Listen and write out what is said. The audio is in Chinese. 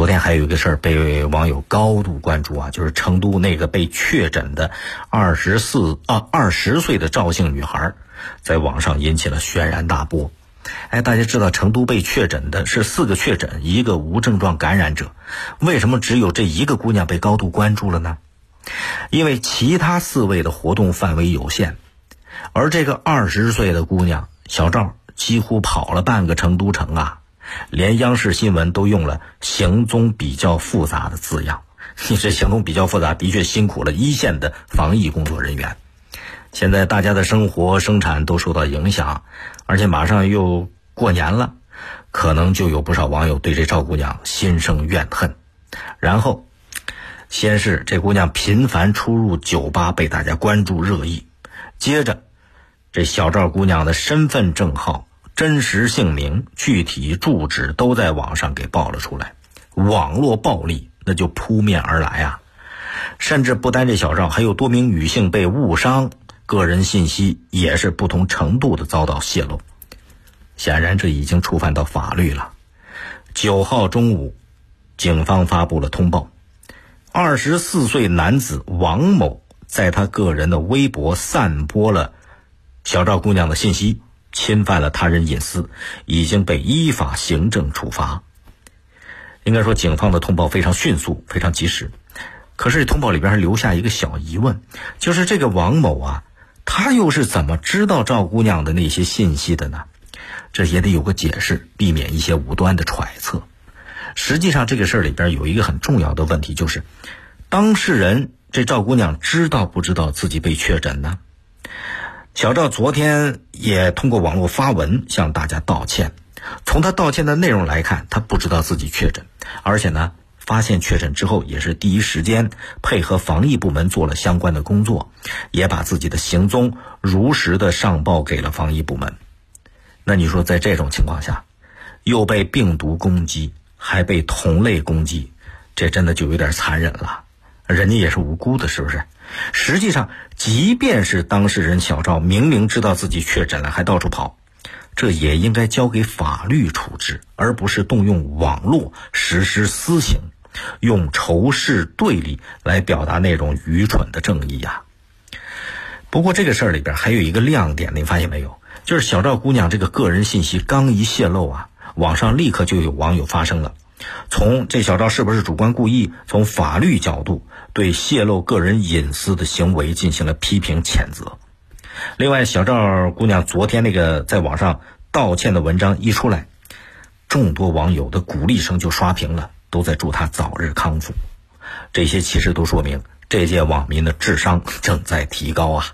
昨天还有一个事儿被网友高度关注啊，就是成都那个被确诊的二十四啊二十岁的赵姓女孩，在网上引起了轩然大波。哎，大家知道成都被确诊的是四个确诊，一个无症状感染者，为什么只有这一个姑娘被高度关注了呢？因为其他四位的活动范围有限，而这个二十岁的姑娘小赵几乎跑了半个成都城啊。连央视新闻都用了“行踪比较复杂”的字样，你 这行踪比较复杂，的确辛苦了一线的防疫工作人员。现在大家的生活生产都受到影响，而且马上又过年了，可能就有不少网友对这赵姑娘心生怨恨。然后，先是这姑娘频繁出入酒吧被大家关注热议，接着，这小赵姑娘的身份证号。真实姓名、具体住址都在网上给爆了出来，网络暴力那就扑面而来啊！甚至不单这小赵，还有多名女性被误伤，个人信息也是不同程度的遭到泄露。显然，这已经触犯到法律了。九号中午，警方发布了通报：二十四岁男子王某在他个人的微博散播了小赵姑娘的信息。侵犯了他人隐私，已经被依法行政处罚。应该说，警方的通报非常迅速，非常及时。可是，通报里边还留下一个小疑问，就是这个王某啊，他又是怎么知道赵姑娘的那些信息的呢？这也得有个解释，避免一些无端的揣测。实际上，这个事儿里边有一个很重要的问题，就是当事人这赵姑娘知道不知道自己被确诊呢？小赵昨天也通过网络发文向大家道歉。从他道歉的内容来看，他不知道自己确诊，而且呢，发现确诊之后也是第一时间配合防疫部门做了相关的工作，也把自己的行踪如实的上报给了防疫部门。那你说，在这种情况下，又被病毒攻击，还被同类攻击，这真的就有点残忍了。人家也是无辜的，是不是？实际上，即便是当事人小赵明明知道自己确诊了，还到处跑，这也应该交给法律处置，而不是动用网络实施私刑，用仇视对立来表达那种愚蠢的正义呀。不过这个事儿里边还有一个亮点，你发现没有？就是小赵姑娘这个个人信息刚一泄露啊，网上立刻就有网友发声了。从这小赵是不是主观故意？从法律角度对泄露个人隐私的行为进行了批评谴责。另外，小赵姑娘昨天那个在网上道歉的文章一出来，众多网友的鼓励声就刷屏了，都在祝她早日康复。这些其实都说明这届网民的智商正在提高啊。